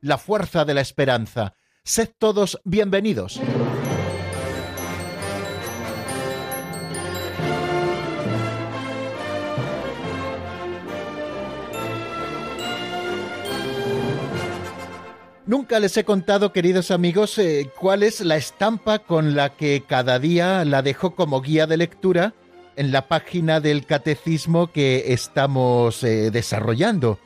la fuerza de la esperanza. Sed todos bienvenidos. Nunca les he contado, queridos amigos, eh, cuál es la estampa con la que cada día la dejo como guía de lectura en la página del catecismo que estamos eh, desarrollando.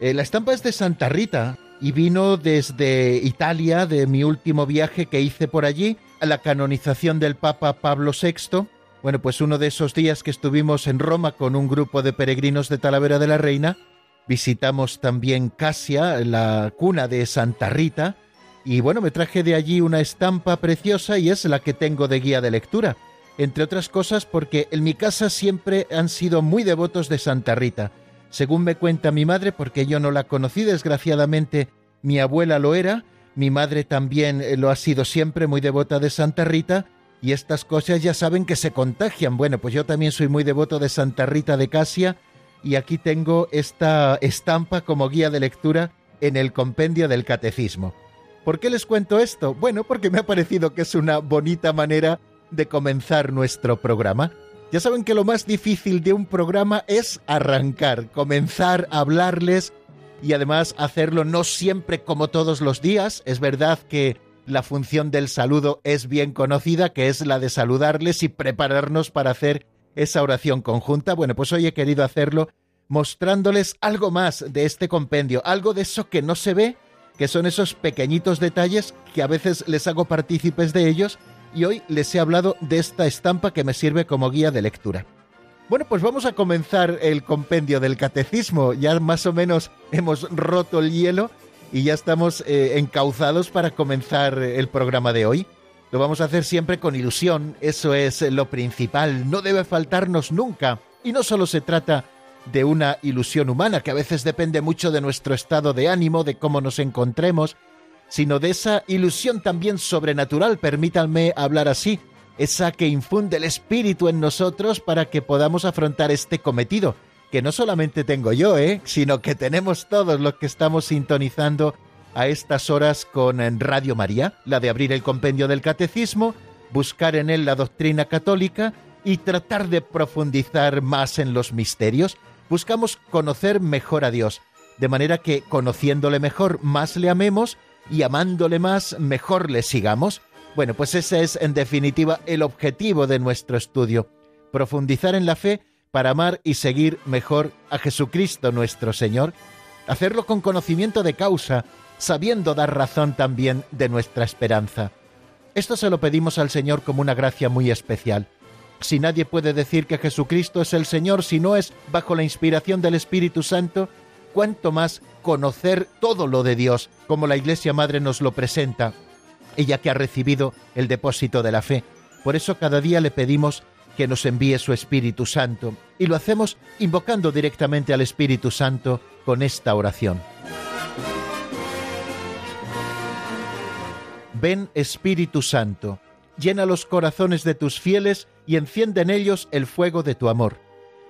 Eh, la estampa es de Santa Rita y vino desde Italia, de mi último viaje que hice por allí, a la canonización del Papa Pablo VI. Bueno, pues uno de esos días que estuvimos en Roma con un grupo de peregrinos de Talavera de la Reina, Visitamos también Casia, la cuna de Santa Rita, y bueno, me traje de allí una estampa preciosa y es la que tengo de guía de lectura, entre otras cosas porque en mi casa siempre han sido muy devotos de Santa Rita. Según me cuenta mi madre, porque yo no la conocí, desgraciadamente mi abuela lo era, mi madre también lo ha sido siempre muy devota de Santa Rita, y estas cosas ya saben que se contagian. Bueno, pues yo también soy muy devoto de Santa Rita de Casia, y aquí tengo esta estampa como guía de lectura en el compendio del catecismo. ¿Por qué les cuento esto? Bueno, porque me ha parecido que es una bonita manera de comenzar nuestro programa. Ya saben que lo más difícil de un programa es arrancar, comenzar a hablarles y además hacerlo no siempre como todos los días. Es verdad que la función del saludo es bien conocida, que es la de saludarles y prepararnos para hacer esa oración conjunta. Bueno, pues hoy he querido hacerlo mostrándoles algo más de este compendio, algo de eso que no se ve, que son esos pequeñitos detalles que a veces les hago partícipes de ellos y hoy les he hablado de esta estampa que me sirve como guía de lectura. Bueno, pues vamos a comenzar el compendio del catecismo. Ya más o menos hemos roto el hielo y ya estamos eh, encauzados para comenzar el programa de hoy. Lo vamos a hacer siempre con ilusión, eso es lo principal, no debe faltarnos nunca. Y no solo se trata de una ilusión humana, que a veces depende mucho de nuestro estado de ánimo, de cómo nos encontremos, sino de esa ilusión también sobrenatural, permítanme hablar así, esa que infunde el espíritu en nosotros para que podamos afrontar este cometido, que no solamente tengo yo, ¿eh? sino que tenemos todos los que estamos sintonizando a estas horas con Radio María, la de abrir el compendio del catecismo, buscar en él la doctrina católica y tratar de profundizar más en los misterios. Buscamos conocer mejor a Dios, de manera que conociéndole mejor más le amemos y amándole más mejor le sigamos. Bueno, pues ese es en definitiva el objetivo de nuestro estudio, profundizar en la fe para amar y seguir mejor a Jesucristo nuestro Señor, hacerlo con conocimiento de causa, sabiendo dar razón también de nuestra esperanza. Esto se lo pedimos al Señor como una gracia muy especial. Si nadie puede decir que Jesucristo es el Señor si no es bajo la inspiración del Espíritu Santo, cuanto más conocer todo lo de Dios, como la Iglesia Madre nos lo presenta, ella que ha recibido el depósito de la fe. Por eso cada día le pedimos que nos envíe su Espíritu Santo, y lo hacemos invocando directamente al Espíritu Santo con esta oración. Ven Espíritu Santo, llena los corazones de tus fieles y enciende en ellos el fuego de tu amor.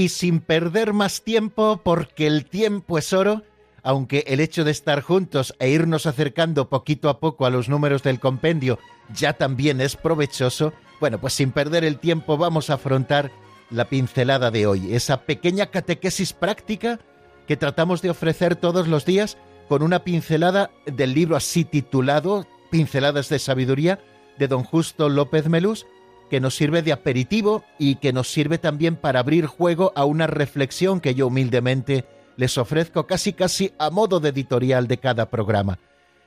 Y sin perder más tiempo, porque el tiempo es oro, aunque el hecho de estar juntos e irnos acercando poquito a poco a los números del compendio ya también es provechoso, bueno, pues sin perder el tiempo vamos a afrontar la pincelada de hoy, esa pequeña catequesis práctica que tratamos de ofrecer todos los días con una pincelada del libro así titulado Pinceladas de Sabiduría de don Justo López Melús, que nos sirve de aperitivo y que nos sirve también para abrir juego a una reflexión que yo humildemente les ofrezco casi casi a modo de editorial de cada programa.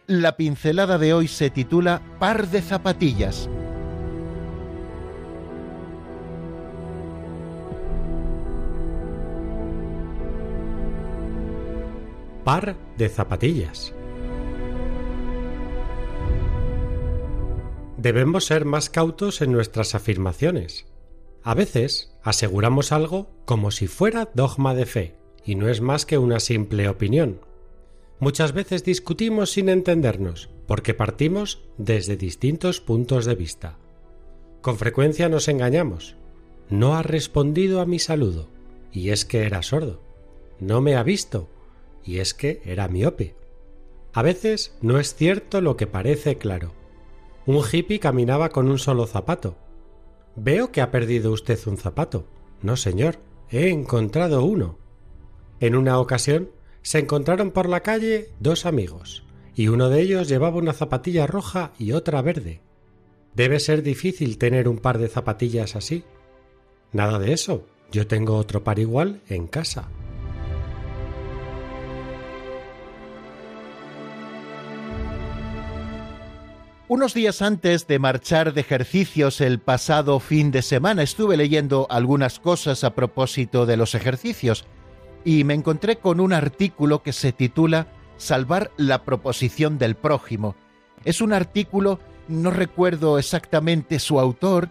La pincelada de hoy se titula Par de zapatillas. Par de zapatillas. Debemos ser más cautos en nuestras afirmaciones. A veces aseguramos algo como si fuera dogma de fe, y no es más que una simple opinión. Muchas veces discutimos sin entendernos, porque partimos desde distintos puntos de vista. Con frecuencia nos engañamos. No ha respondido a mi saludo, y es que era sordo. No me ha visto, y es que era miope. A veces no es cierto lo que parece claro un hippie caminaba con un solo zapato. Veo que ha perdido usted un zapato. No, señor, he encontrado uno. En una ocasión se encontraron por la calle dos amigos, y uno de ellos llevaba una zapatilla roja y otra verde. Debe ser difícil tener un par de zapatillas así. Nada de eso. Yo tengo otro par igual en casa. Unos días antes de marchar de ejercicios el pasado fin de semana estuve leyendo algunas cosas a propósito de los ejercicios y me encontré con un artículo que se titula Salvar la proposición del prójimo. Es un artículo, no recuerdo exactamente su autor,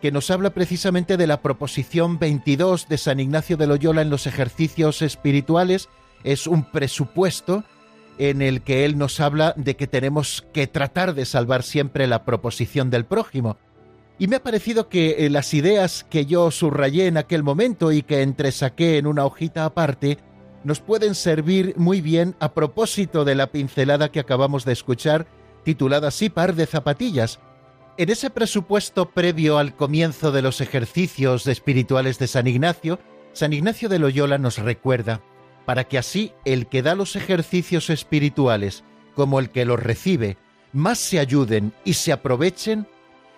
que nos habla precisamente de la proposición 22 de San Ignacio de Loyola en los ejercicios espirituales. Es un presupuesto en el que él nos habla de que tenemos que tratar de salvar siempre la proposición del prójimo. Y me ha parecido que eh, las ideas que yo subrayé en aquel momento y que entresaqué en una hojita aparte nos pueden servir muy bien a propósito de la pincelada que acabamos de escuchar, titulada así Par de zapatillas. En ese presupuesto previo al comienzo de los ejercicios espirituales de San Ignacio, San Ignacio de Loyola nos recuerda para que así el que da los ejercicios espirituales como el que los recibe más se ayuden y se aprovechen,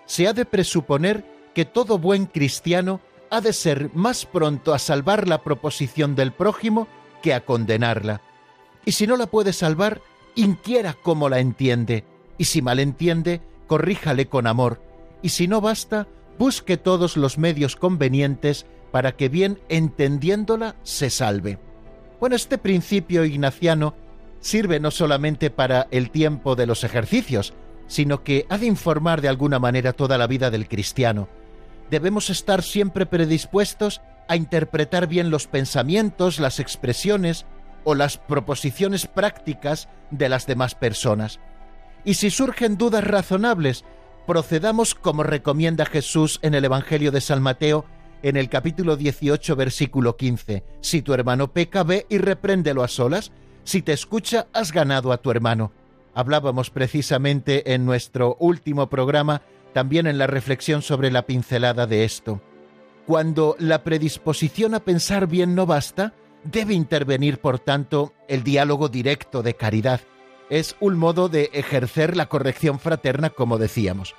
se ha de presuponer que todo buen cristiano ha de ser más pronto a salvar la proposición del prójimo que a condenarla. Y si no la puede salvar, inquiera cómo la entiende, y si mal entiende, corríjale con amor, y si no basta, busque todos los medios convenientes para que bien entendiéndola se salve. Bueno, este principio ignaciano sirve no solamente para el tiempo de los ejercicios, sino que ha de informar de alguna manera toda la vida del cristiano. Debemos estar siempre predispuestos a interpretar bien los pensamientos, las expresiones o las proposiciones prácticas de las demás personas. Y si surgen dudas razonables, procedamos como recomienda Jesús en el Evangelio de San Mateo en el capítulo 18, versículo 15. Si tu hermano peca, ve y repréndelo a solas. Si te escucha, has ganado a tu hermano. Hablábamos precisamente en nuestro último programa, también en la reflexión sobre la pincelada de esto. Cuando la predisposición a pensar bien no basta, debe intervenir, por tanto, el diálogo directo de caridad. Es un modo de ejercer la corrección fraterna, como decíamos.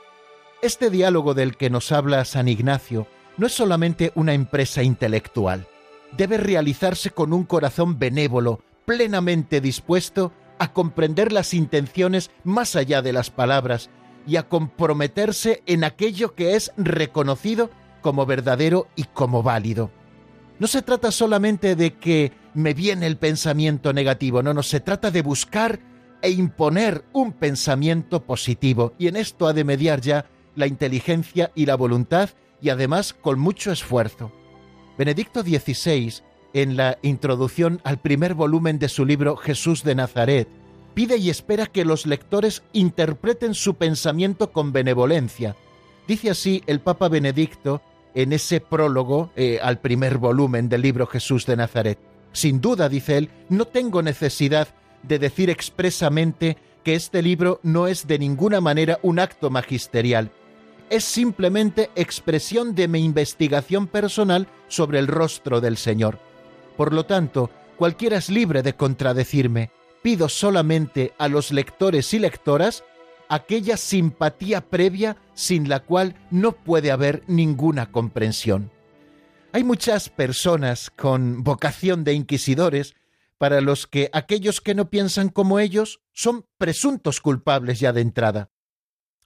Este diálogo del que nos habla San Ignacio no es solamente una empresa intelectual, debe realizarse con un corazón benévolo, plenamente dispuesto a comprender las intenciones más allá de las palabras y a comprometerse en aquello que es reconocido como verdadero y como válido. No se trata solamente de que me viene el pensamiento negativo, no, no, se trata de buscar e imponer un pensamiento positivo y en esto ha de mediar ya la inteligencia y la voluntad y además con mucho esfuerzo. Benedicto XVI, en la introducción al primer volumen de su libro Jesús de Nazaret, pide y espera que los lectores interpreten su pensamiento con benevolencia. Dice así el Papa Benedicto en ese prólogo eh, al primer volumen del libro Jesús de Nazaret. Sin duda, dice él, no tengo necesidad de decir expresamente que este libro no es de ninguna manera un acto magisterial. Es simplemente expresión de mi investigación personal sobre el rostro del Señor. Por lo tanto, cualquiera es libre de contradecirme. Pido solamente a los lectores y lectoras aquella simpatía previa sin la cual no puede haber ninguna comprensión. Hay muchas personas con vocación de inquisidores para los que aquellos que no piensan como ellos son presuntos culpables ya de entrada.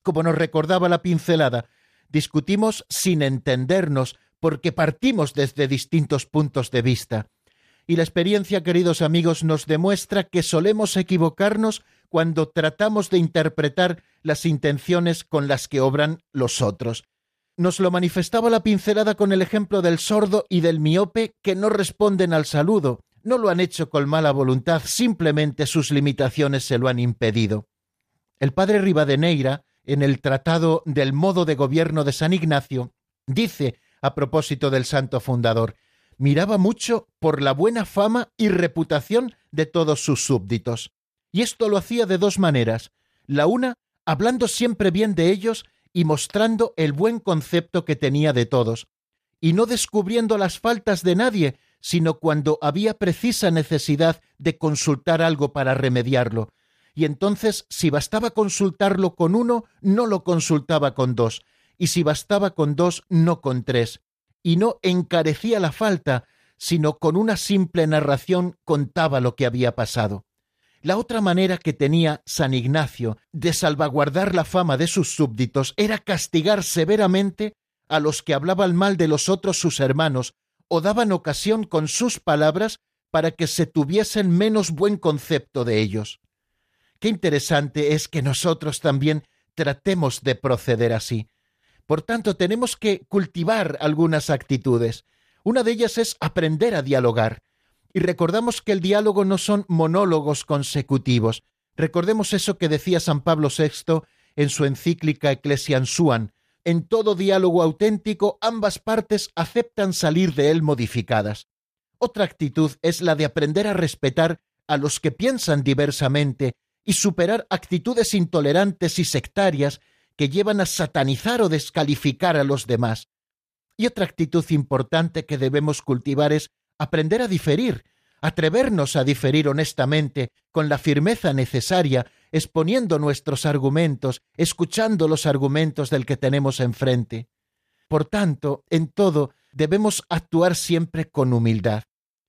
Como nos recordaba la pincelada, discutimos sin entendernos porque partimos desde distintos puntos de vista. Y la experiencia, queridos amigos, nos demuestra que solemos equivocarnos cuando tratamos de interpretar las intenciones con las que obran los otros. Nos lo manifestaba la pincelada con el ejemplo del sordo y del miope que no responden al saludo. No lo han hecho con mala voluntad, simplemente sus limitaciones se lo han impedido. El padre Rivadeneira, en el Tratado del modo de gobierno de San Ignacio, dice, a propósito del santo fundador, miraba mucho por la buena fama y reputación de todos sus súbditos. Y esto lo hacía de dos maneras. La una, hablando siempre bien de ellos y mostrando el buen concepto que tenía de todos, y no descubriendo las faltas de nadie, sino cuando había precisa necesidad de consultar algo para remediarlo. Y entonces, si bastaba consultarlo con uno, no lo consultaba con dos, y si bastaba con dos, no con tres. Y no encarecía la falta, sino con una simple narración contaba lo que había pasado. La otra manera que tenía San Ignacio de salvaguardar la fama de sus súbditos era castigar severamente a los que hablaban mal de los otros sus hermanos o daban ocasión con sus palabras para que se tuviesen menos buen concepto de ellos. Qué interesante es que nosotros también tratemos de proceder así. Por tanto, tenemos que cultivar algunas actitudes. Una de ellas es aprender a dialogar, y recordamos que el diálogo no son monólogos consecutivos. Recordemos eso que decía San Pablo VI en su encíclica Ecclesian Suan. En todo diálogo auténtico, ambas partes aceptan salir de él modificadas. Otra actitud es la de aprender a respetar a los que piensan diversamente y superar actitudes intolerantes y sectarias que llevan a satanizar o descalificar a los demás. Y otra actitud importante que debemos cultivar es aprender a diferir, atrevernos a diferir honestamente, con la firmeza necesaria, exponiendo nuestros argumentos, escuchando los argumentos del que tenemos enfrente. Por tanto, en todo debemos actuar siempre con humildad.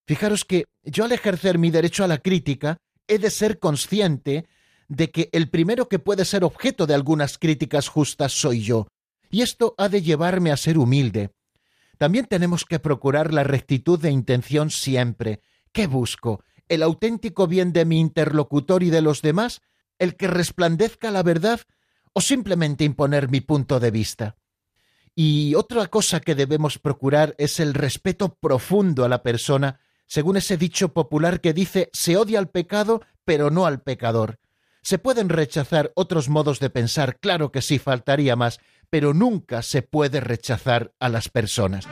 Fijaros que yo al ejercer mi derecho a la crítica he de ser consciente de que el primero que puede ser objeto de algunas críticas justas soy yo, y esto ha de llevarme a ser humilde, también tenemos que procurar la rectitud de intención siempre. ¿Qué busco? ¿El auténtico bien de mi interlocutor y de los demás? ¿El que resplandezca la verdad? ¿O simplemente imponer mi punto de vista? Y otra cosa que debemos procurar es el respeto profundo a la persona, según ese dicho popular que dice se odia al pecado, pero no al pecador. Se pueden rechazar otros modos de pensar, claro que sí, faltaría más, pero nunca se puede rechazar a las personas.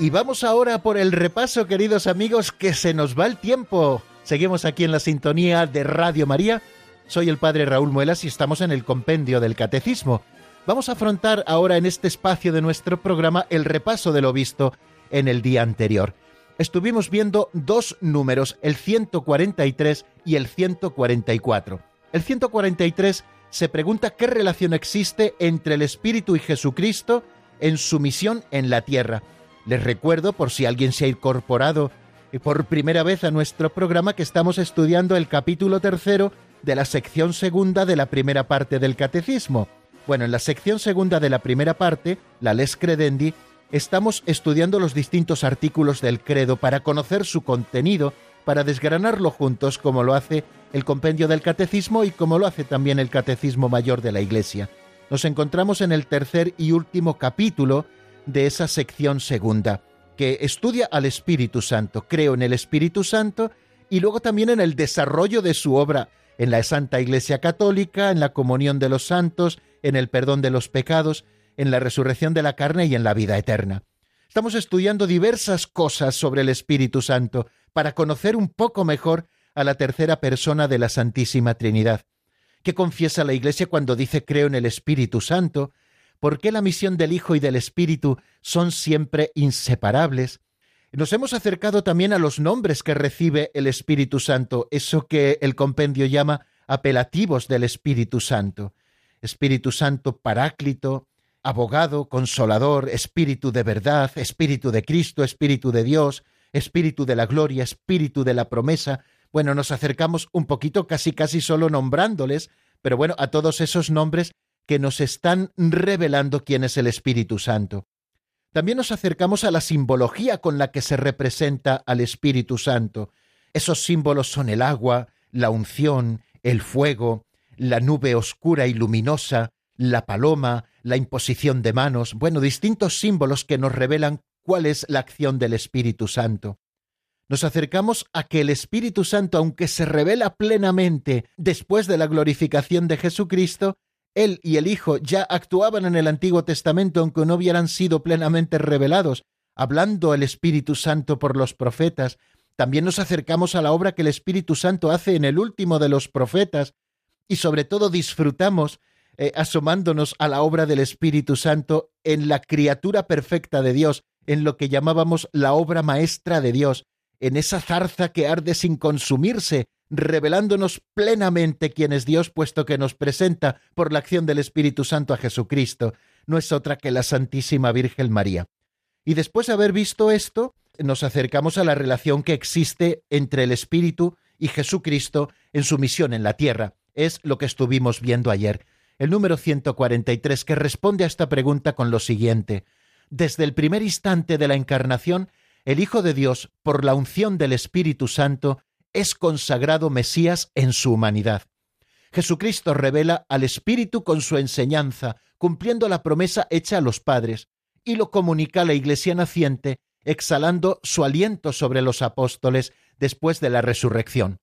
Y vamos ahora por el repaso, queridos amigos, que se nos va el tiempo. Seguimos aquí en la sintonía de Radio María. Soy el padre Raúl Muelas y estamos en el compendio del Catecismo. Vamos a afrontar ahora en este espacio de nuestro programa el repaso de lo visto en el día anterior. Estuvimos viendo dos números, el 143 y el 144. El 143 se pregunta qué relación existe entre el Espíritu y Jesucristo en su misión en la tierra. Les recuerdo, por si alguien se ha incorporado por primera vez a nuestro programa, que estamos estudiando el capítulo tercero de la sección segunda de la primera parte del Catecismo. Bueno, en la sección segunda de la primera parte, la Les Credendi, estamos estudiando los distintos artículos del credo para conocer su contenido, para desgranarlo juntos como lo hace el compendio del Catecismo y como lo hace también el Catecismo Mayor de la Iglesia. Nos encontramos en el tercer y último capítulo de esa sección segunda, que estudia al Espíritu Santo. Creo en el Espíritu Santo y luego también en el desarrollo de su obra en la Santa Iglesia Católica, en la comunión de los santos, en el perdón de los pecados, en la resurrección de la carne y en la vida eterna. Estamos estudiando diversas cosas sobre el Espíritu Santo para conocer un poco mejor a la tercera persona de la Santísima Trinidad. ¿Qué confiesa la Iglesia cuando dice creo en el Espíritu Santo? ¿Por qué la misión del Hijo y del Espíritu son siempre inseparables? Nos hemos acercado también a los nombres que recibe el Espíritu Santo, eso que el compendio llama apelativos del Espíritu Santo. Espíritu Santo Paráclito, abogado, consolador, espíritu de verdad, espíritu de Cristo, espíritu de Dios, espíritu de la gloria, espíritu de la promesa. Bueno, nos acercamos un poquito casi casi solo nombrándoles, pero bueno, a todos esos nombres que nos están revelando quién es el Espíritu Santo. También nos acercamos a la simbología con la que se representa al Espíritu Santo. Esos símbolos son el agua, la unción, el fuego, la nube oscura y luminosa, la paloma, la imposición de manos, bueno, distintos símbolos que nos revelan cuál es la acción del Espíritu Santo. Nos acercamos a que el Espíritu Santo, aunque se revela plenamente después de la glorificación de Jesucristo, él y el Hijo ya actuaban en el Antiguo Testamento aunque no hubieran sido plenamente revelados, hablando el Espíritu Santo por los profetas. También nos acercamos a la obra que el Espíritu Santo hace en el último de los profetas, y sobre todo disfrutamos eh, asomándonos a la obra del Espíritu Santo en la criatura perfecta de Dios, en lo que llamábamos la obra maestra de Dios, en esa zarza que arde sin consumirse, revelándonos plenamente quién es Dios, puesto que nos presenta por la acción del Espíritu Santo a Jesucristo, no es otra que la Santísima Virgen María. Y después de haber visto esto, nos acercamos a la relación que existe entre el Espíritu y Jesucristo en su misión en la tierra. Es lo que estuvimos viendo ayer el número 143, que responde a esta pregunta con lo siguiente. Desde el primer instante de la encarnación, el Hijo de Dios, por la unción del Espíritu Santo, es consagrado Mesías en su humanidad. Jesucristo revela al Espíritu con su enseñanza, cumpliendo la promesa hecha a los padres, y lo comunica a la Iglesia naciente, exhalando su aliento sobre los apóstoles después de la resurrección.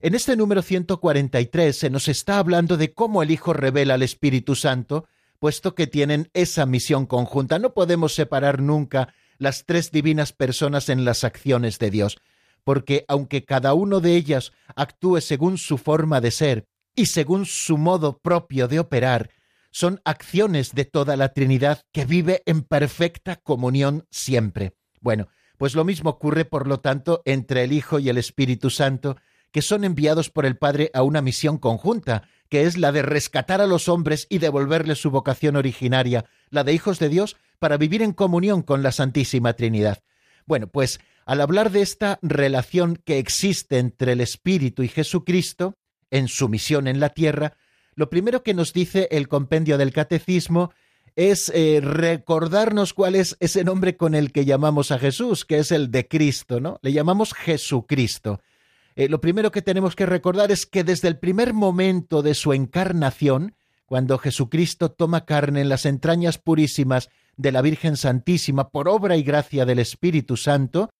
En este número 143 se nos está hablando de cómo el Hijo revela al Espíritu Santo, puesto que tienen esa misión conjunta. No podemos separar nunca las tres divinas personas en las acciones de Dios, porque aunque cada uno de ellas actúe según su forma de ser y según su modo propio de operar, son acciones de toda la Trinidad que vive en perfecta comunión siempre. Bueno, pues lo mismo ocurre, por lo tanto, entre el Hijo y el Espíritu Santo, que son enviados por el Padre a una misión conjunta, que es la de rescatar a los hombres y devolverles su vocación originaria, la de hijos de Dios, para vivir en comunión con la Santísima Trinidad. Bueno, pues al hablar de esta relación que existe entre el Espíritu y Jesucristo, en su misión en la tierra, lo primero que nos dice el compendio del Catecismo es eh, recordarnos cuál es ese nombre con el que llamamos a Jesús, que es el de Cristo, ¿no? Le llamamos Jesucristo. Eh, lo primero que tenemos que recordar es que desde el primer momento de su encarnación, cuando Jesucristo toma carne en las entrañas purísimas de la Virgen Santísima por obra y gracia del Espíritu Santo,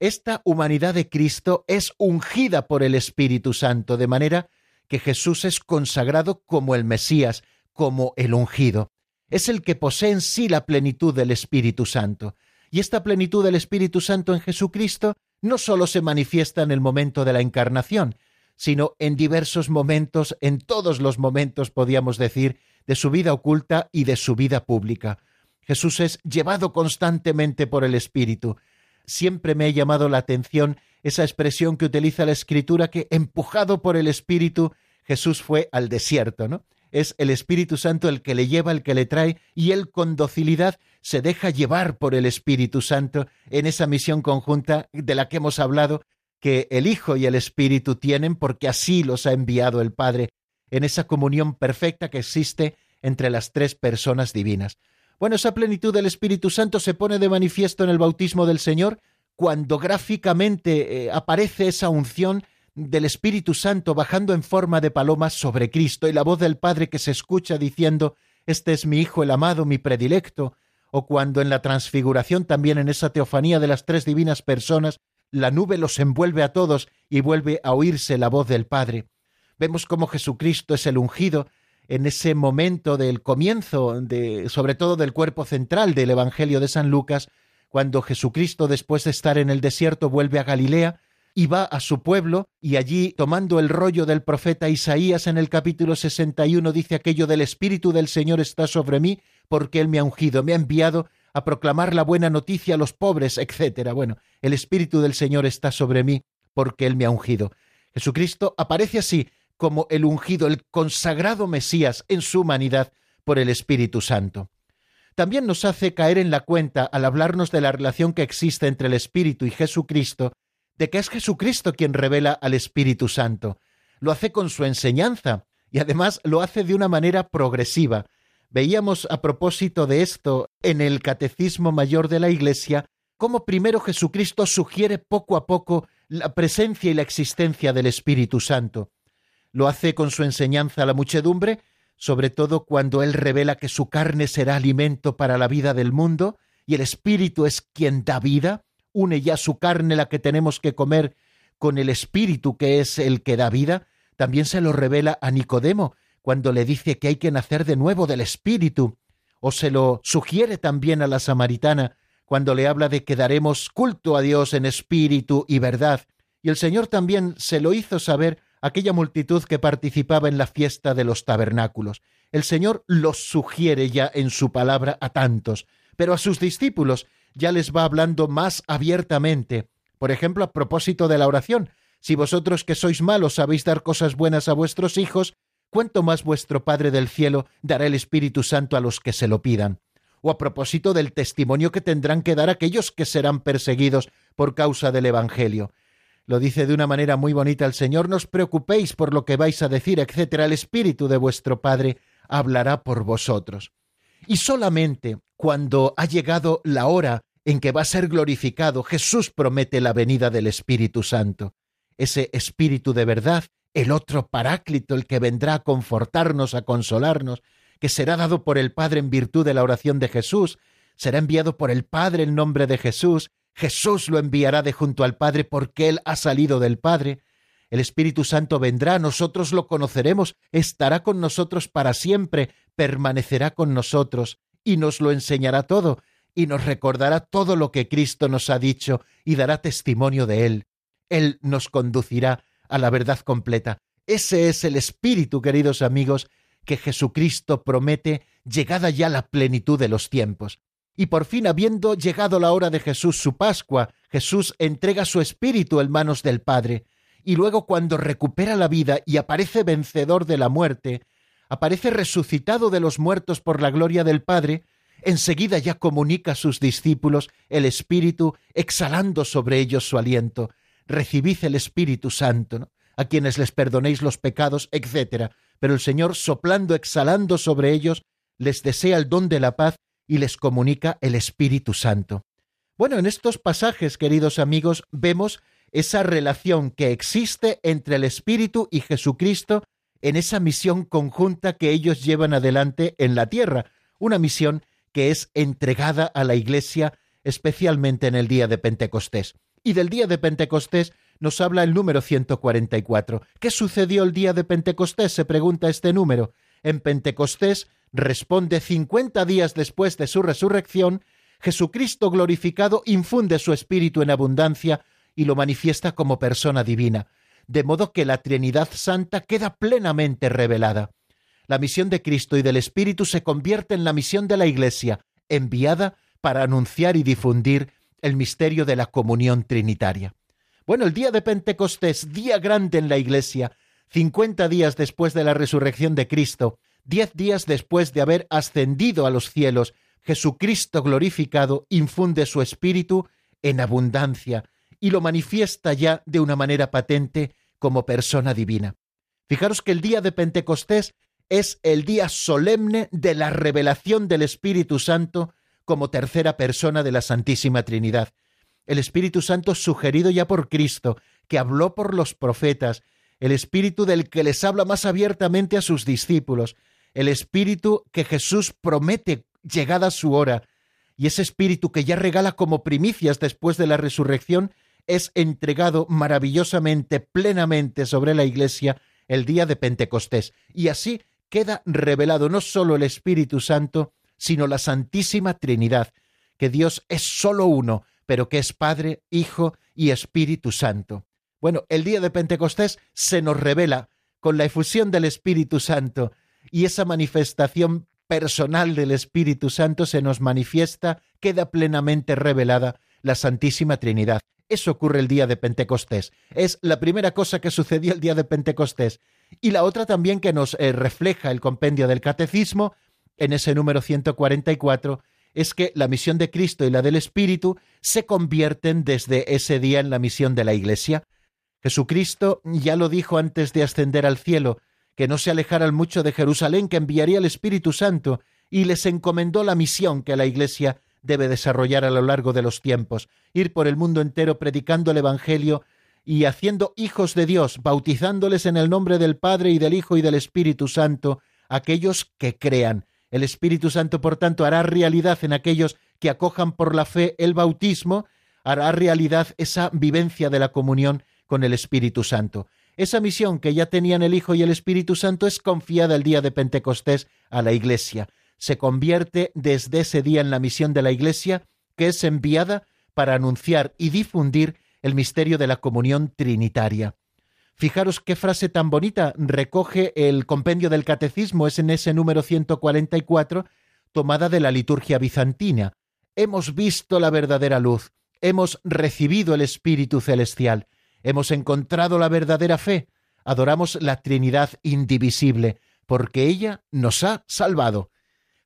esta humanidad de Cristo es ungida por el Espíritu Santo, de manera que Jesús es consagrado como el Mesías, como el ungido. Es el que posee en sí la plenitud del Espíritu Santo. Y esta plenitud del Espíritu Santo en Jesucristo no sólo se manifiesta en el momento de la encarnación, sino en diversos momentos, en todos los momentos, podíamos decir, de su vida oculta y de su vida pública. Jesús es llevado constantemente por el Espíritu. Siempre me ha llamado la atención esa expresión que utiliza la Escritura que, empujado por el Espíritu, Jesús fue al desierto, ¿no? Es el Espíritu Santo el que le lleva, el que le trae, y él con docilidad se deja llevar por el Espíritu Santo en esa misión conjunta de la que hemos hablado, que el Hijo y el Espíritu tienen porque así los ha enviado el Padre, en esa comunión perfecta que existe entre las tres personas divinas. Bueno, esa plenitud del Espíritu Santo se pone de manifiesto en el bautismo del Señor cuando gráficamente eh, aparece esa unción del Espíritu Santo bajando en forma de paloma sobre Cristo y la voz del Padre que se escucha diciendo este es mi Hijo el amado, mi predilecto, o cuando en la transfiguración también en esa teofanía de las tres divinas personas, la nube los envuelve a todos y vuelve a oírse la voz del Padre. Vemos cómo Jesucristo es el ungido en ese momento del comienzo, de, sobre todo del cuerpo central del Evangelio de San Lucas, cuando Jesucristo, después de estar en el desierto, vuelve a Galilea y va a su pueblo, y allí, tomando el rollo del profeta Isaías en el capítulo 61, dice aquello del Espíritu del Señor está sobre mí, porque Él me ha ungido, me ha enviado a proclamar la buena noticia a los pobres, etc. Bueno, el Espíritu del Señor está sobre mí, porque Él me ha ungido. Jesucristo aparece así, como el ungido, el consagrado Mesías en su humanidad por el Espíritu Santo. También nos hace caer en la cuenta, al hablarnos de la relación que existe entre el Espíritu y Jesucristo, de que es Jesucristo quien revela al Espíritu Santo. Lo hace con su enseñanza y además lo hace de una manera progresiva. Veíamos a propósito de esto en el Catecismo Mayor de la Iglesia cómo primero Jesucristo sugiere poco a poco la presencia y la existencia del Espíritu Santo. Lo hace con su enseñanza a la muchedumbre, sobre todo cuando Él revela que su carne será alimento para la vida del mundo, y el Espíritu es quien da vida, une ya su carne la que tenemos que comer con el Espíritu que es el que da vida, también se lo revela a Nicodemo cuando le dice que hay que nacer de nuevo del Espíritu, o se lo sugiere también a la samaritana cuando le habla de que daremos culto a Dios en espíritu y verdad, y el Señor también se lo hizo saber aquella multitud que participaba en la fiesta de los tabernáculos. El Señor los sugiere ya en su palabra a tantos, pero a sus discípulos ya les va hablando más abiertamente. Por ejemplo, a propósito de la oración, si vosotros que sois malos sabéis dar cosas buenas a vuestros hijos, cuánto más vuestro Padre del cielo dará el Espíritu Santo a los que se lo pidan. O a propósito del testimonio que tendrán que dar aquellos que serán perseguidos por causa del Evangelio lo dice de una manera muy bonita el Señor, no os preocupéis por lo que vais a decir, etcétera, el Espíritu de vuestro Padre hablará por vosotros. Y solamente cuando ha llegado la hora en que va a ser glorificado, Jesús promete la venida del Espíritu Santo. Ese Espíritu de verdad, el otro Paráclito, el que vendrá a confortarnos, a consolarnos, que será dado por el Padre en virtud de la oración de Jesús, será enviado por el Padre en nombre de Jesús, Jesús lo enviará de junto al Padre porque Él ha salido del Padre. El Espíritu Santo vendrá, nosotros lo conoceremos, estará con nosotros para siempre, permanecerá con nosotros y nos lo enseñará todo y nos recordará todo lo que Cristo nos ha dicho y dará testimonio de Él. Él nos conducirá a la verdad completa. Ese es el Espíritu, queridos amigos, que Jesucristo promete llegada ya la plenitud de los tiempos. Y por fin, habiendo llegado la hora de Jesús su Pascua, Jesús entrega su espíritu en manos del Padre, y luego cuando recupera la vida y aparece vencedor de la muerte, aparece resucitado de los muertos por la gloria del Padre, enseguida ya comunica a sus discípulos el Espíritu, exhalando sobre ellos su aliento. Recibid el Espíritu Santo, a quienes les perdonéis los pecados, etc. Pero el Señor, soplando, exhalando sobre ellos, les desea el don de la paz y les comunica el Espíritu Santo. Bueno, en estos pasajes, queridos amigos, vemos esa relación que existe entre el Espíritu y Jesucristo en esa misión conjunta que ellos llevan adelante en la tierra, una misión que es entregada a la Iglesia especialmente en el día de Pentecostés. Y del día de Pentecostés nos habla el número 144. ¿Qué sucedió el día de Pentecostés? se pregunta este número. En Pentecostés responde cincuenta días después de su resurrección, Jesucristo glorificado infunde su espíritu en abundancia y lo manifiesta como persona divina, de modo que la Trinidad Santa queda plenamente revelada. La misión de Cristo y del Espíritu se convierte en la misión de la Iglesia, enviada para anunciar y difundir el misterio de la comunión trinitaria. Bueno, el día de Pentecostés, día grande en la Iglesia, cincuenta días después de la resurrección de Cristo, diez días después de haber ascendido a los cielos, Jesucristo glorificado infunde su espíritu en abundancia y lo manifiesta ya de una manera patente como persona divina. Fijaros que el día de Pentecostés es el día solemne de la revelación del Espíritu Santo como tercera persona de la Santísima Trinidad. El Espíritu Santo sugerido ya por Cristo, que habló por los profetas, el Espíritu del que les habla más abiertamente a sus discípulos, el Espíritu que Jesús promete llegada su hora, y ese Espíritu que ya regala como primicias después de la resurrección, es entregado maravillosamente, plenamente sobre la Iglesia el día de Pentecostés. Y así queda revelado no sólo el Espíritu Santo, sino la Santísima Trinidad, que Dios es sólo uno, pero que es Padre, Hijo y Espíritu Santo. Bueno, el día de Pentecostés se nos revela con la efusión del Espíritu Santo y esa manifestación personal del Espíritu Santo se nos manifiesta, queda plenamente revelada la Santísima Trinidad. Eso ocurre el día de Pentecostés. Es la primera cosa que sucedió el día de Pentecostés. Y la otra también que nos eh, refleja el compendio del Catecismo, en ese número 144, es que la misión de Cristo y la del Espíritu se convierten desde ese día en la misión de la Iglesia. Jesucristo ya lo dijo antes de ascender al cielo, que no se alejaran mucho de Jerusalén, que enviaría el Espíritu Santo, y les encomendó la misión que la Iglesia debe desarrollar a lo largo de los tiempos, ir por el mundo entero predicando el Evangelio y haciendo hijos de Dios, bautizándoles en el nombre del Padre y del Hijo y del Espíritu Santo, aquellos que crean. El Espíritu Santo, por tanto, hará realidad en aquellos que acojan por la fe el bautismo, hará realidad esa vivencia de la comunión con el Espíritu Santo. Esa misión que ya tenían el Hijo y el Espíritu Santo es confiada el día de Pentecostés a la Iglesia se convierte desde ese día en la misión de la Iglesia, que es enviada para anunciar y difundir el misterio de la comunión trinitaria. Fijaros qué frase tan bonita recoge el compendio del Catecismo, es en ese número 144, tomada de la liturgia bizantina. Hemos visto la verdadera luz, hemos recibido el Espíritu Celestial, hemos encontrado la verdadera fe, adoramos la Trinidad indivisible, porque ella nos ha salvado.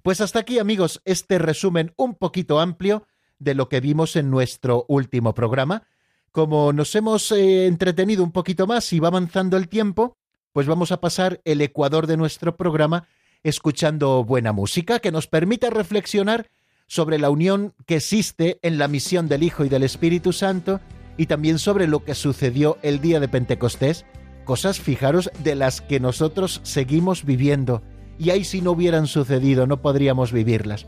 Pues hasta aquí, amigos, este resumen un poquito amplio de lo que vimos en nuestro último programa. Como nos hemos eh, entretenido un poquito más y va avanzando el tiempo, pues vamos a pasar el ecuador de nuestro programa escuchando buena música que nos permita reflexionar sobre la unión que existe en la misión del Hijo y del Espíritu Santo y también sobre lo que sucedió el día de Pentecostés, cosas, fijaros, de las que nosotros seguimos viviendo y ahí si no hubieran sucedido no podríamos vivirlas.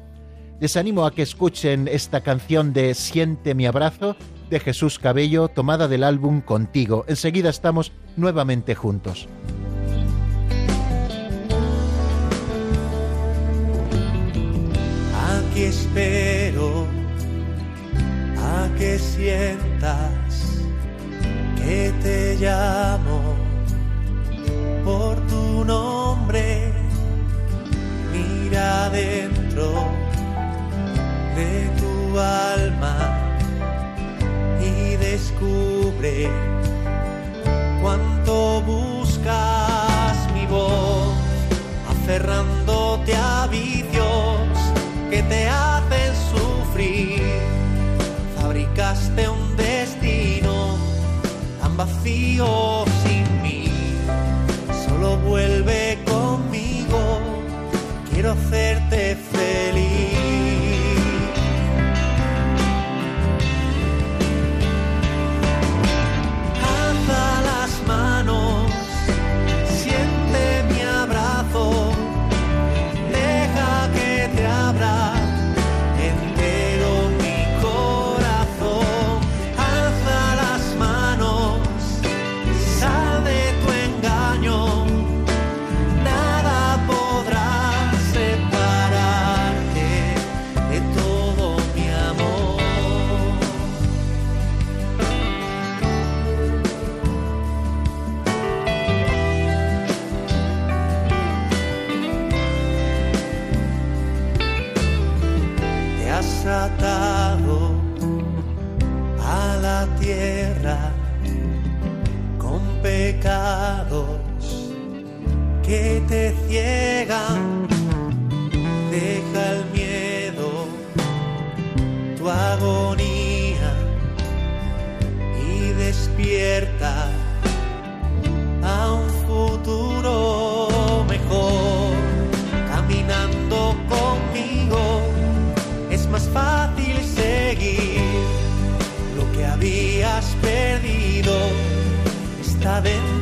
Les animo a que escuchen esta canción de Siente mi abrazo de Jesús Cabello tomada del álbum Contigo. Enseguida estamos nuevamente juntos. Aquí espero que sientas que te llamo por tu nombre. Mira dentro de tu alma y descubre cuánto buscas mi voz, aferrándote a vicios que te tan vacío Está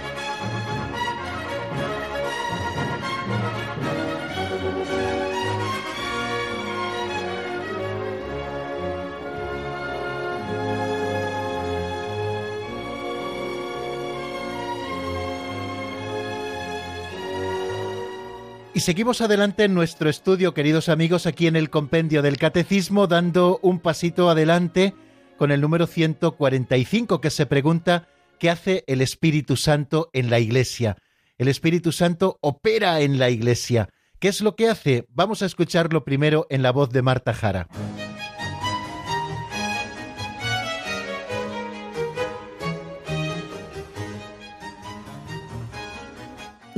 Y seguimos adelante en nuestro estudio, queridos amigos, aquí en el Compendio del Catecismo, dando un pasito adelante con el número 145 que se pregunta ¿qué hace el Espíritu Santo en la Iglesia? El Espíritu Santo opera en la Iglesia. ¿Qué es lo que hace? Vamos a escucharlo primero en la voz de Marta Jara.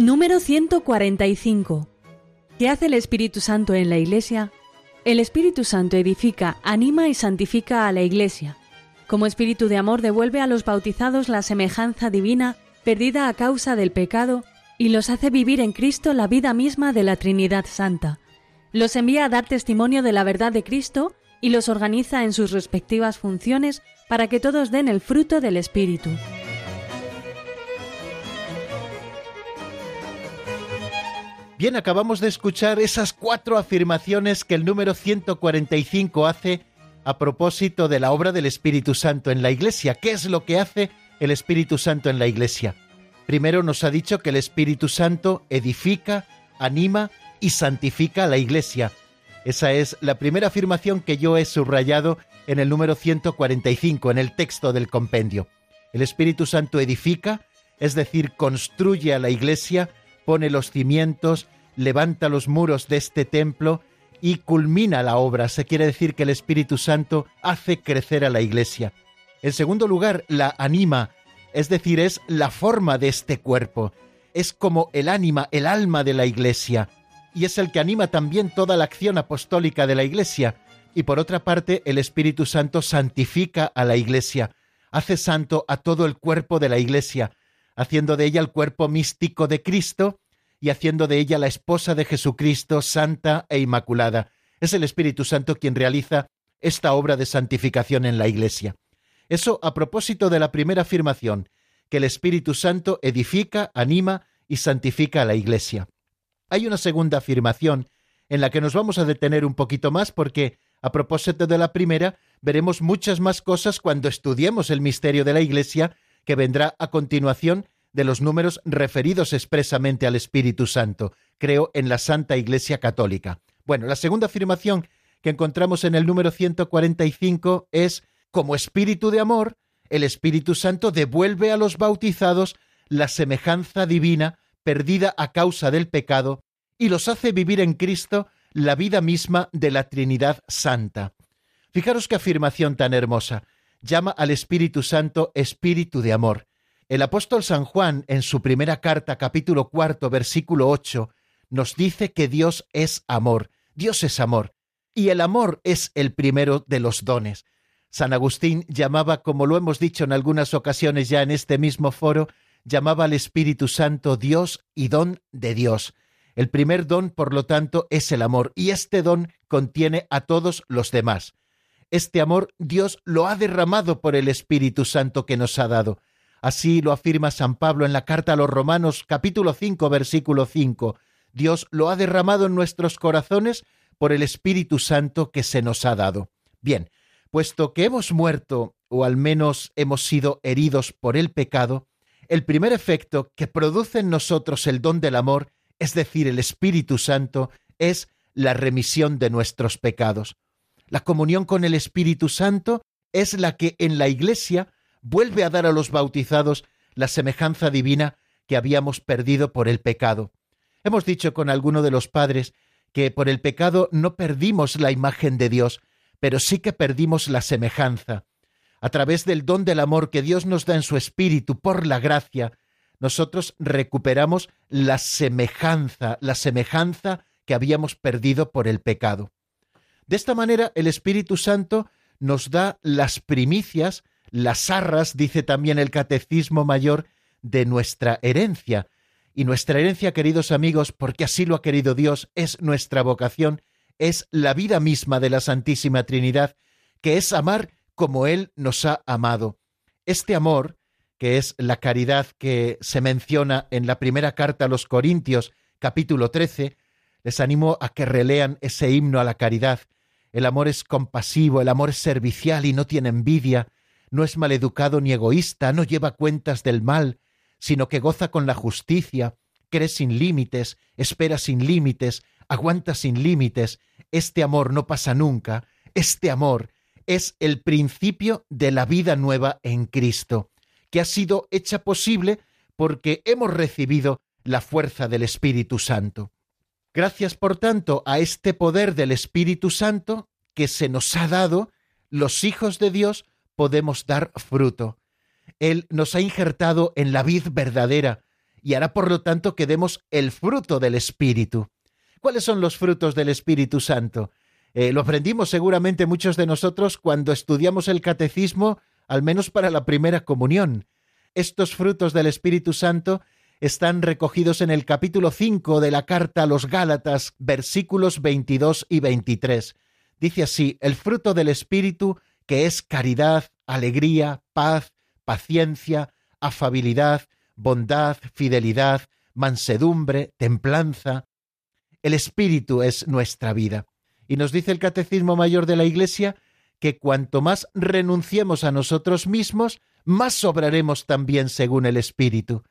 Número 145. ¿Qué hace el Espíritu Santo en la Iglesia? El Espíritu Santo edifica, anima y santifica a la Iglesia. Como Espíritu de amor devuelve a los bautizados la semejanza divina perdida a causa del pecado y los hace vivir en Cristo la vida misma de la Trinidad Santa. Los envía a dar testimonio de la verdad de Cristo y los organiza en sus respectivas funciones para que todos den el fruto del Espíritu. Bien, acabamos de escuchar esas cuatro afirmaciones que el número 145 hace a propósito de la obra del Espíritu Santo en la Iglesia. ¿Qué es lo que hace el Espíritu Santo en la Iglesia? Primero nos ha dicho que el Espíritu Santo edifica, anima y santifica a la Iglesia. Esa es la primera afirmación que yo he subrayado en el número 145, en el texto del compendio. El Espíritu Santo edifica, es decir, construye a la Iglesia, pone los cimientos, levanta los muros de este templo y culmina la obra. Se quiere decir que el Espíritu Santo hace crecer a la Iglesia. En segundo lugar, la anima, es decir, es la forma de este cuerpo. Es como el ánima, el alma de la Iglesia. Y es el que anima también toda la acción apostólica de la Iglesia. Y por otra parte, el Espíritu Santo santifica a la Iglesia, hace santo a todo el cuerpo de la Iglesia, haciendo de ella el cuerpo místico de Cristo y haciendo de ella la esposa de Jesucristo, santa e inmaculada. Es el Espíritu Santo quien realiza esta obra de santificación en la Iglesia. Eso a propósito de la primera afirmación, que el Espíritu Santo edifica, anima y santifica a la Iglesia. Hay una segunda afirmación en la que nos vamos a detener un poquito más porque, a propósito de la primera, veremos muchas más cosas cuando estudiemos el misterio de la Iglesia que vendrá a continuación de los números referidos expresamente al Espíritu Santo. Creo en la Santa Iglesia Católica. Bueno, la segunda afirmación que encontramos en el número 145 es, como Espíritu de amor, el Espíritu Santo devuelve a los bautizados la semejanza divina perdida a causa del pecado y los hace vivir en Cristo la vida misma de la Trinidad Santa. Fijaros qué afirmación tan hermosa. Llama al Espíritu Santo Espíritu de amor. El apóstol San Juan, en su primera carta, capítulo cuarto, versículo ocho, nos dice que Dios es amor, Dios es amor, y el amor es el primero de los dones. San Agustín llamaba, como lo hemos dicho en algunas ocasiones ya en este mismo foro, llamaba al Espíritu Santo Dios y don de Dios. El primer don, por lo tanto, es el amor, y este don contiene a todos los demás. Este amor Dios lo ha derramado por el Espíritu Santo que nos ha dado. Así lo afirma San Pablo en la carta a los Romanos capítulo 5 versículo 5. Dios lo ha derramado en nuestros corazones por el Espíritu Santo que se nos ha dado. Bien, puesto que hemos muerto, o al menos hemos sido heridos por el pecado, el primer efecto que produce en nosotros el don del amor, es decir, el Espíritu Santo, es la remisión de nuestros pecados. La comunión con el Espíritu Santo es la que en la Iglesia vuelve a dar a los bautizados la semejanza divina que habíamos perdido por el pecado. Hemos dicho con alguno de los padres que por el pecado no perdimos la imagen de Dios, pero sí que perdimos la semejanza. A través del don del amor que Dios nos da en su espíritu por la gracia, nosotros recuperamos la semejanza, la semejanza que habíamos perdido por el pecado. De esta manera el Espíritu Santo nos da las primicias las arras, dice también el Catecismo Mayor, de nuestra herencia. Y nuestra herencia, queridos amigos, porque así lo ha querido Dios, es nuestra vocación, es la vida misma de la Santísima Trinidad, que es amar como Él nos ha amado. Este amor, que es la caridad que se menciona en la primera carta a los Corintios, capítulo 13, les animo a que relean ese himno a la caridad. El amor es compasivo, el amor es servicial y no tiene envidia, no es maleducado ni egoísta, no lleva cuentas del mal, sino que goza con la justicia, cree sin límites, espera sin límites, aguanta sin límites. Este amor no pasa nunca, este amor es el principio de la vida nueva en Cristo, que ha sido hecha posible porque hemos recibido la fuerza del Espíritu Santo. Gracias, por tanto, a este poder del Espíritu Santo que se nos ha dado, los hijos de Dios podemos dar fruto. Él nos ha injertado en la vid verdadera y hará por lo tanto que demos el fruto del Espíritu. ¿Cuáles son los frutos del Espíritu Santo? Eh, lo aprendimos seguramente muchos de nosotros cuando estudiamos el catecismo, al menos para la primera comunión. Estos frutos del Espíritu Santo están recogidos en el capítulo 5 de la carta a los Gálatas, versículos 22 y 23. Dice así, el fruto del Espíritu que es caridad, alegría, paz, paciencia, afabilidad, bondad, fidelidad, mansedumbre, templanza. El Espíritu es nuestra vida. Y nos dice el Catecismo Mayor de la Iglesia que cuanto más renunciemos a nosotros mismos, más sobraremos también según el Espíritu.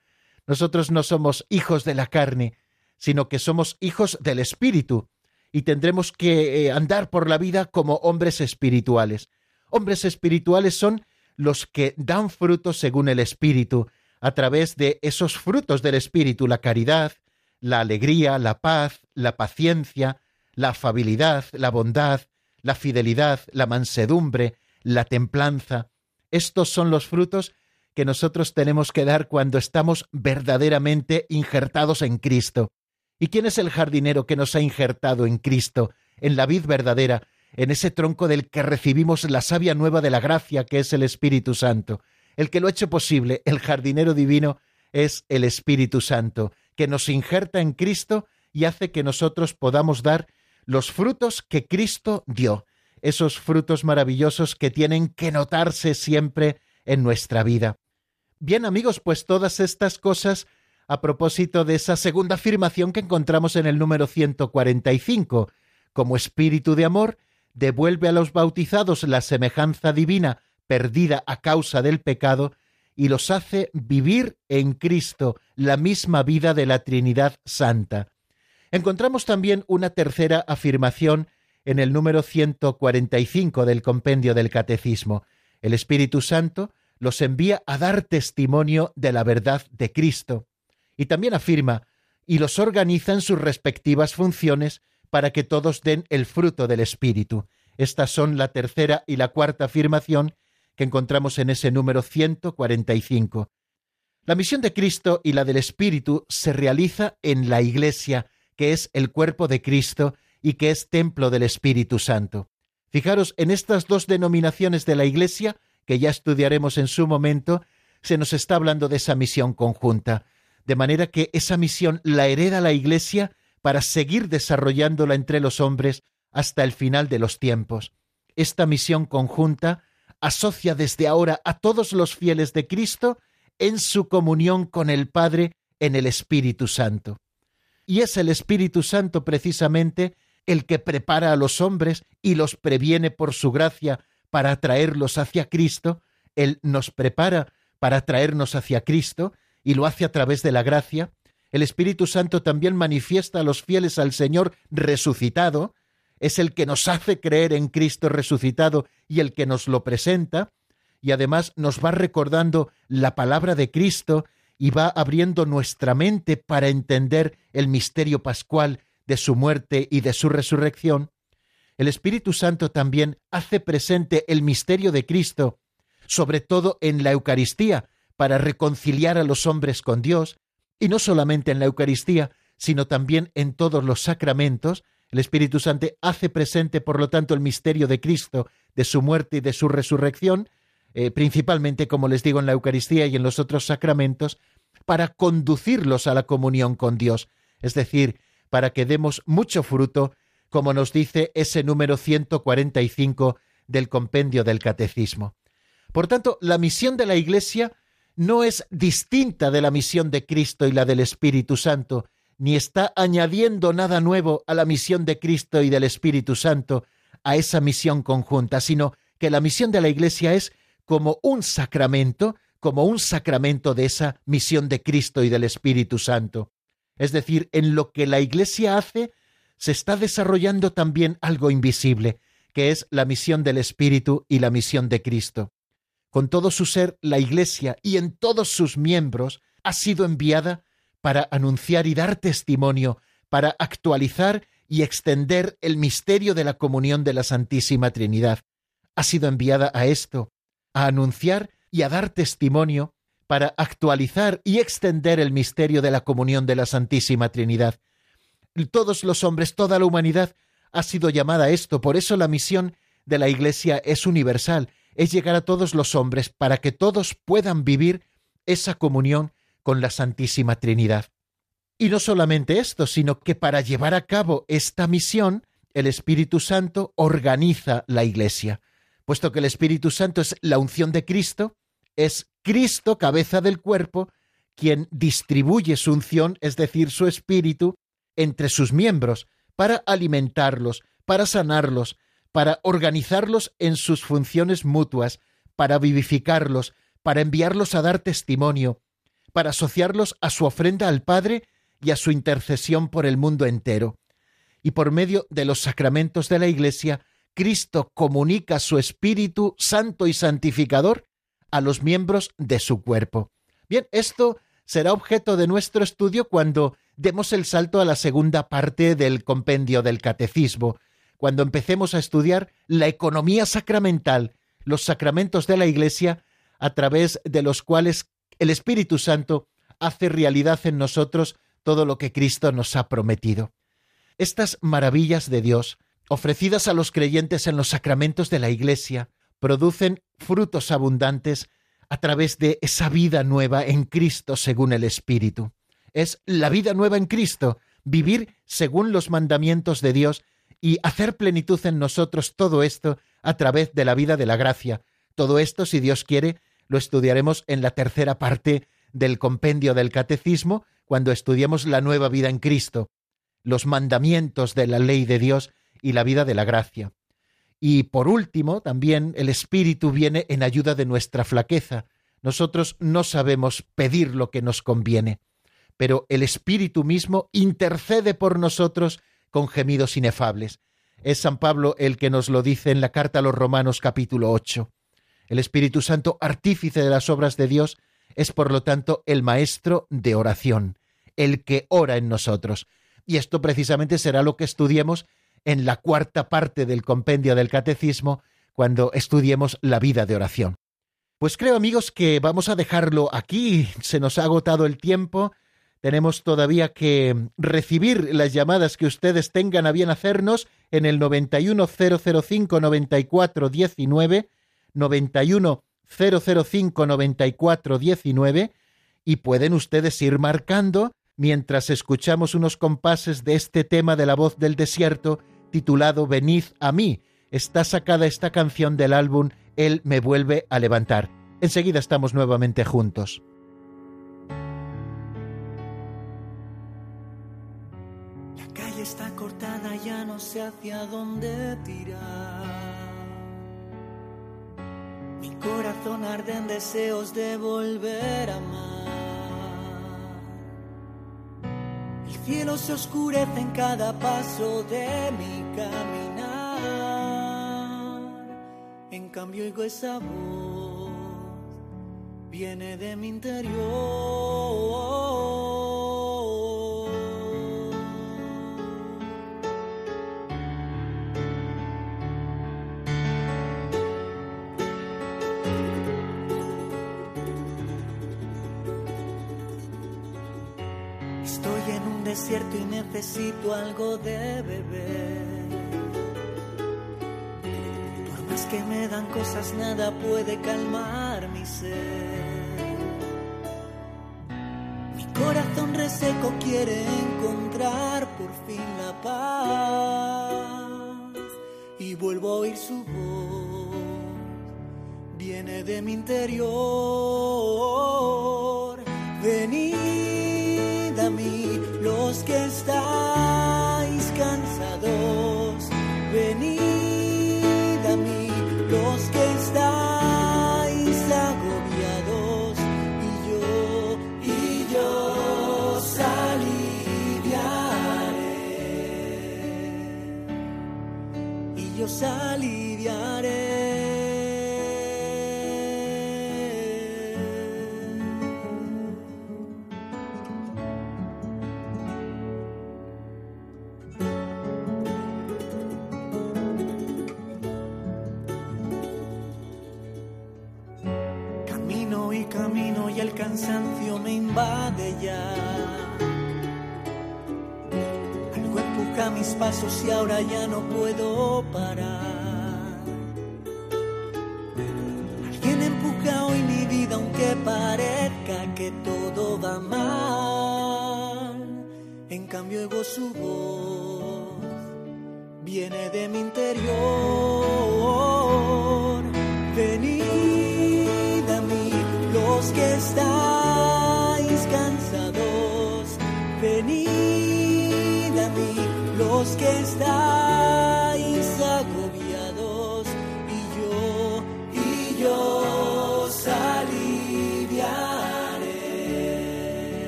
Nosotros no somos hijos de la carne, sino que somos hijos del Espíritu, y tendremos que eh, andar por la vida como hombres espirituales. Hombres espirituales son los que dan frutos según el Espíritu, a través de esos frutos del Espíritu, la caridad, la alegría, la paz, la paciencia, la afabilidad, la bondad, la fidelidad, la mansedumbre, la templanza. Estos son los frutos que nosotros tenemos que dar cuando estamos verdaderamente injertados en Cristo. ¿Y quién es el jardinero que nos ha injertado en Cristo, en la vid verdadera, en ese tronco del que recibimos la savia nueva de la gracia que es el Espíritu Santo. El que lo ha hecho posible, el jardinero divino, es el Espíritu Santo, que nos injerta en Cristo y hace que nosotros podamos dar los frutos que Cristo dio, esos frutos maravillosos que tienen que notarse siempre en nuestra vida. Bien amigos, pues todas estas cosas a propósito de esa segunda afirmación que encontramos en el número 145, como espíritu de amor, devuelve a los bautizados la semejanza divina perdida a causa del pecado y los hace vivir en Cristo la misma vida de la Trinidad Santa. Encontramos también una tercera afirmación en el número 145 del compendio del Catecismo. El Espíritu Santo los envía a dar testimonio de la verdad de Cristo. Y también afirma, y los organiza en sus respectivas funciones para que todos den el fruto del Espíritu. Estas son la tercera y la cuarta afirmación que encontramos en ese número 145. La misión de Cristo y la del Espíritu se realiza en la Iglesia, que es el cuerpo de Cristo y que es templo del Espíritu Santo. Fijaros, en estas dos denominaciones de la Iglesia, que ya estudiaremos en su momento, se nos está hablando de esa misión conjunta, de manera que esa misión la hereda la Iglesia para seguir desarrollándola entre los hombres hasta el final de los tiempos. Esta misión conjunta asocia desde ahora a todos los fieles de Cristo en su comunión con el Padre en el Espíritu Santo. Y es el Espíritu Santo precisamente el que prepara a los hombres y los previene por su gracia para atraerlos hacia Cristo, Él nos prepara para atraernos hacia Cristo y lo hace a través de la gracia, el Espíritu Santo también manifiesta a los fieles al Señor resucitado, es el que nos hace creer en Cristo resucitado y el que nos lo presenta, y además nos va recordando la palabra de Cristo y va abriendo nuestra mente para entender el misterio pascual de su muerte y de su resurrección, el Espíritu Santo también hace presente el misterio de Cristo, sobre todo en la Eucaristía, para reconciliar a los hombres con Dios, y no solamente en la Eucaristía, sino también en todos los sacramentos, el Espíritu Santo hace presente, por lo tanto, el misterio de Cristo, de su muerte y de su resurrección, eh, principalmente, como les digo, en la Eucaristía y en los otros sacramentos, para conducirlos a la comunión con Dios, es decir, para que demos mucho fruto, como nos dice ese número 145 del compendio del Catecismo. Por tanto, la misión de la Iglesia no es distinta de la misión de Cristo y la del Espíritu Santo, ni está añadiendo nada nuevo a la misión de Cristo y del Espíritu Santo, a esa misión conjunta, sino que la misión de la Iglesia es como un sacramento, como un sacramento de esa misión de Cristo y del Espíritu Santo. Es decir, en lo que la Iglesia hace, se está desarrollando también algo invisible, que es la misión del Espíritu y la misión de Cristo. Con todo su ser, la Iglesia y en todos sus miembros ha sido enviada para anunciar y dar testimonio, para actualizar y extender el misterio de la comunión de la Santísima Trinidad. Ha sido enviada a esto, a anunciar y a dar testimonio para actualizar y extender el misterio de la comunión de la Santísima Trinidad. Todos los hombres, toda la humanidad ha sido llamada a esto, por eso la misión de la Iglesia es universal, es llegar a todos los hombres para que todos puedan vivir esa comunión con la Santísima Trinidad. Y no solamente esto, sino que para llevar a cabo esta misión, el Espíritu Santo organiza la Iglesia. Puesto que el Espíritu Santo es la unción de Cristo, es Cristo, cabeza del cuerpo, quien distribuye su unción, es decir, su espíritu, entre sus miembros, para alimentarlos, para sanarlos, para organizarlos en sus funciones mutuas, para vivificarlos, para enviarlos a dar testimonio, para asociarlos a su ofrenda al Padre y a su intercesión por el mundo entero. Y por medio de los sacramentos de la Iglesia, Cristo comunica su Espíritu Santo y Santificador a los miembros de su cuerpo. Bien, esto será objeto de nuestro estudio cuando demos el salto a la segunda parte del compendio del Catecismo, cuando empecemos a estudiar la economía sacramental, los sacramentos de la Iglesia, a través de los cuales el Espíritu Santo hace realidad en nosotros todo lo que Cristo nos ha prometido. Estas maravillas de Dios, ofrecidas a los creyentes en los sacramentos de la Iglesia, producen frutos abundantes a través de esa vida nueva en Cristo según el Espíritu. Es la vida nueva en Cristo, vivir según los mandamientos de Dios y hacer plenitud en nosotros todo esto a través de la vida de la gracia. Todo esto, si Dios quiere, lo estudiaremos en la tercera parte del compendio del Catecismo, cuando estudiemos la nueva vida en Cristo, los mandamientos de la ley de Dios y la vida de la gracia. Y por último, también el Espíritu viene en ayuda de nuestra flaqueza. Nosotros no sabemos pedir lo que nos conviene, pero el Espíritu mismo intercede por nosotros con gemidos inefables. Es San Pablo el que nos lo dice en la carta a los Romanos capítulo 8. El Espíritu Santo, artífice de las obras de Dios, es por lo tanto el maestro de oración, el que ora en nosotros. Y esto precisamente será lo que estudiemos en la cuarta parte del compendio del Catecismo, cuando estudiemos la vida de oración. Pues creo amigos que vamos a dejarlo aquí, se nos ha agotado el tiempo, tenemos todavía que recibir las llamadas que ustedes tengan a bien hacernos en el 91005 9419 91 005 94 19 y pueden ustedes ir marcando mientras escuchamos unos compases de este tema de la voz del desierto titulado Venid a mí. Está sacada esta canción del álbum Él me vuelve a levantar. Enseguida estamos nuevamente juntos. Hacia dónde tirar. Mi corazón arde en deseos de volver a amar. El cielo se oscurece en cada paso de mi caminar. En cambio oigo esa voz, viene de mi interior. Desierto y necesito algo de beber. Por más que me dan cosas, nada puede calmar mi sed. Mi corazón reseco quiere encontrar por fin la paz y vuelvo a oír su voz. Viene de mi interior. Mí que estáis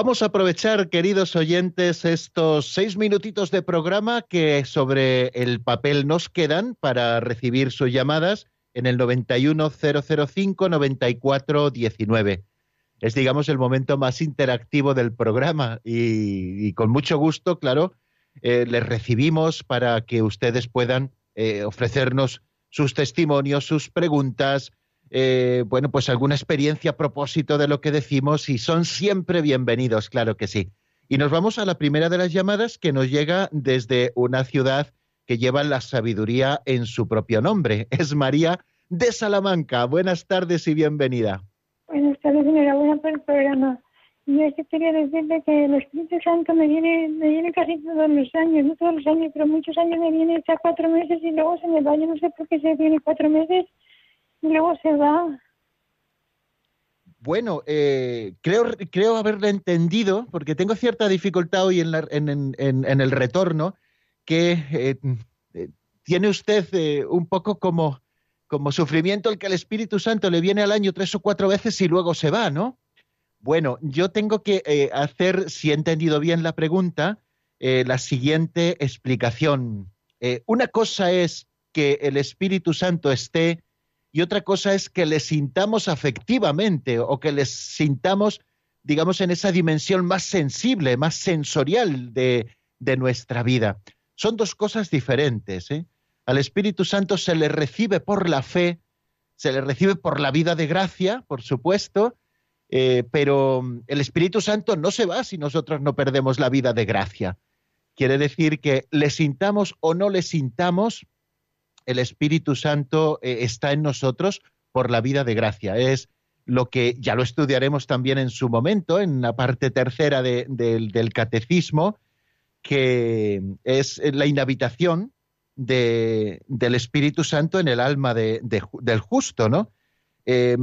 Vamos a aprovechar, queridos oyentes, estos seis minutitos de programa que sobre el papel nos quedan para recibir sus llamadas en el 91005-9419. Es, digamos, el momento más interactivo del programa y, con mucho gusto, claro, eh, les recibimos para que ustedes puedan eh, ofrecernos sus testimonios, sus preguntas, eh, bueno, pues alguna experiencia a propósito de lo que decimos y son siempre bienvenidos, claro que sí. Y nos vamos a la primera de las llamadas que nos llega desde una ciudad que lleva la sabiduría en su propio nombre. Es María de Salamanca. Buenas tardes y bienvenida. Buenas tardes, enhorabuena por el programa. Yo es que quería decirle que el Espíritu Santo me viene, me viene casi todos los años, no todos los años, pero muchos años me viene hasta cuatro meses y luego se me va. Yo no sé por qué se viene cuatro meses luego se va. Bueno, eh, creo, creo haberle entendido, porque tengo cierta dificultad hoy en, la- en- en- el retorno, que eh, eh, tiene usted eh, un poco como, como sufrimiento el que el Espíritu Santo le viene al año tres o cuatro veces y luego se va, ¿no? Bueno, yo tengo que hacer, si he entendido bien la pregunta, la siguiente explicación. Una cosa es que el Espíritu Santo esté y otra cosa es que le sintamos afectivamente o que les sintamos, digamos, en esa dimensión más sensible, más sensorial de, nuestra vida. Son dos cosas diferentes. ¿eh? Al Espíritu Santo se le recibe por la fe, se le recibe por la vida de gracia, por supuesto, eh, pero el Espíritu Santo no se va si nosotros no perdemos la vida de gracia. Quiere decir que le sintamos o no le sintamos, el Espíritu Santo eh, está en nosotros por la vida de gracia. Es lo que ya lo estudiaremos también en su momento, en la parte tercera de- del- catecismo, que es la inhabitación de- del Espíritu Santo en el alma del justo, ¿no? Eh,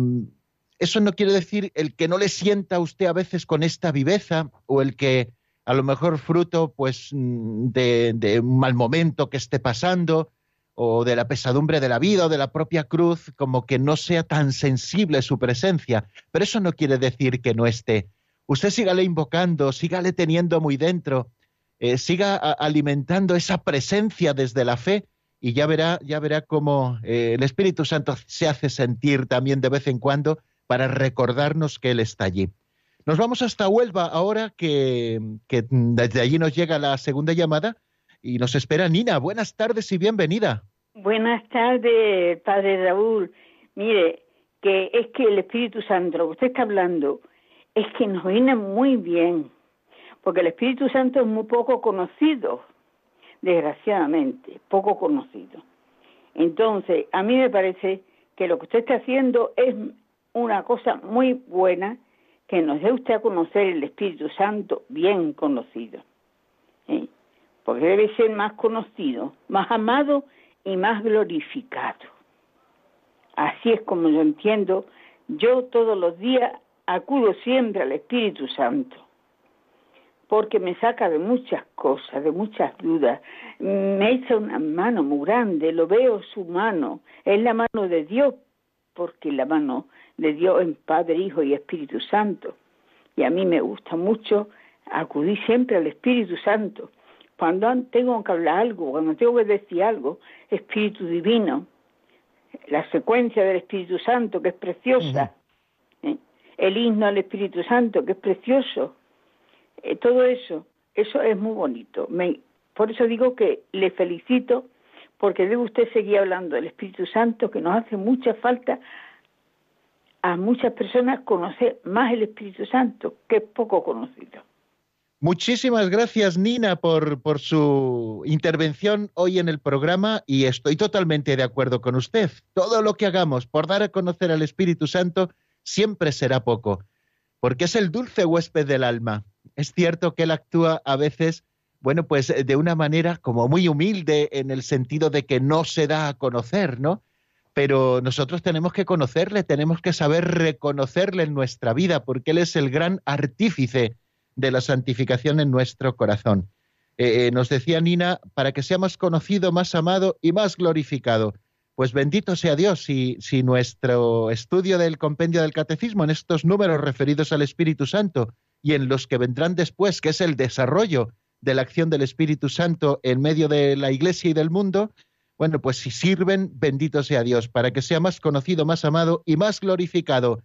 eso no quiere decir el que no le sienta a usted a veces con esta viveza o el que a lo mejor fruto pues mm, de un mal momento que esté pasando o de la pesadumbre de la vida o de la propia cruz, como que no sea tan sensible su presencia. Pero eso no quiere decir que no esté. Usted sígale invocando, sígale teniendo muy dentro, eh, siga alimentando esa presencia desde la fe y ya verá, ya verá cómo eh, el Espíritu Santo se hace sentir también de vez en cuando para recordarnos que Él está allí. Nos vamos hasta Huelva ahora, que, que desde allí nos llega la segunda llamada y nos espera Nina. Buenas tardes y bienvenida. Buenas tardes, Padre Raúl. Mire, que es que el Espíritu Santo, lo que usted está hablando, es que nos viene muy bien, porque el Espíritu Santo es muy poco conocido, desgraciadamente, poco conocido. Entonces, a mí me parece que lo que usted está haciendo es una cosa muy buena, que nos dé usted a conocer el Espíritu Santo bien conocido. ¿eh? Porque debe ser más conocido, más amado y más glorificado. Así es como yo entiendo. Yo todos los días acudo siempre al Espíritu Santo, porque me saca de muchas cosas, de muchas dudas. Me echa una mano muy grande, lo veo su mano, es la mano de Dios, porque la mano de Dios es Padre, Hijo y Espíritu Santo. Y a mí me gusta mucho acudir siempre al Espíritu Santo cuando tengo que hablar algo, cuando tengo que decir algo, Espíritu Divino, la secuencia del Espíritu Santo, que es preciosa, ¿eh? el himno al Espíritu Santo, que es precioso, eh, todo eso, eso es muy bonito. por eso digo que le felicito, porque debe usted seguir hablando del Espíritu Santo, que nos hace mucha falta a muchas personas conocer más el Espíritu Santo, que es poco conocido. Muchísimas gracias, Nina, por, su intervención hoy en el programa y estoy totalmente de acuerdo con usted. Todo lo que hagamos por dar a conocer al Espíritu Santo siempre será poco, porque es el dulce huésped del alma. Es cierto que él actúa a veces, bueno, pues de una manera como muy humilde en el sentido de que no se da a conocer, ¿no? Pero nosotros tenemos que conocerle, tenemos que saber reconocerle en nuestra vida, porque él es el gran artífice de la santificación en nuestro corazón. Eh, eh, nos decía Nina, para que sea más conocido, más amado y más glorificado. Pues bendito sea Dios si, si nuestro estudio del compendio del catecismo en estos números referidos al Espíritu Santo y en los que vendrán después, que es el desarrollo de la acción del Espíritu Santo en medio de la Iglesia y del mundo, bueno, pues si sirven, bendito sea Dios, para que sea más conocido, más amado y más glorificado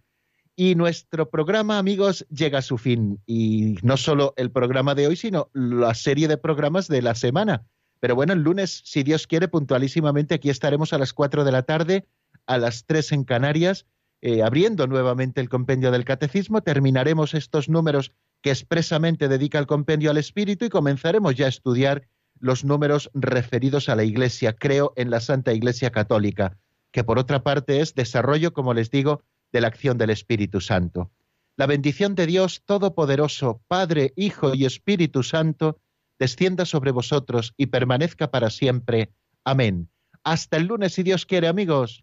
y nuestro programa, amigos, llega a su fin. Y no solo el programa de hoy, sino la serie de programas de la semana. Pero bueno, el lunes, si Dios quiere, puntualísimamente aquí estaremos a las 4 de la tarde, a las 3 en Canarias, eh, abriendo nuevamente el compendio del catecismo. Terminaremos estos números que expresamente dedica el compendio al Espíritu y comenzaremos ya a estudiar los números referidos a la Iglesia, creo, en la Santa Iglesia Católica, que por otra parte es desarrollo, como les digo, de la acción del Espíritu Santo. La bendición de Dios Todopoderoso, Padre, Hijo y Espíritu Santo, descienda sobre vosotros y permanezca para siempre. Amén. Hasta el lunes, si Dios quiere, amigos.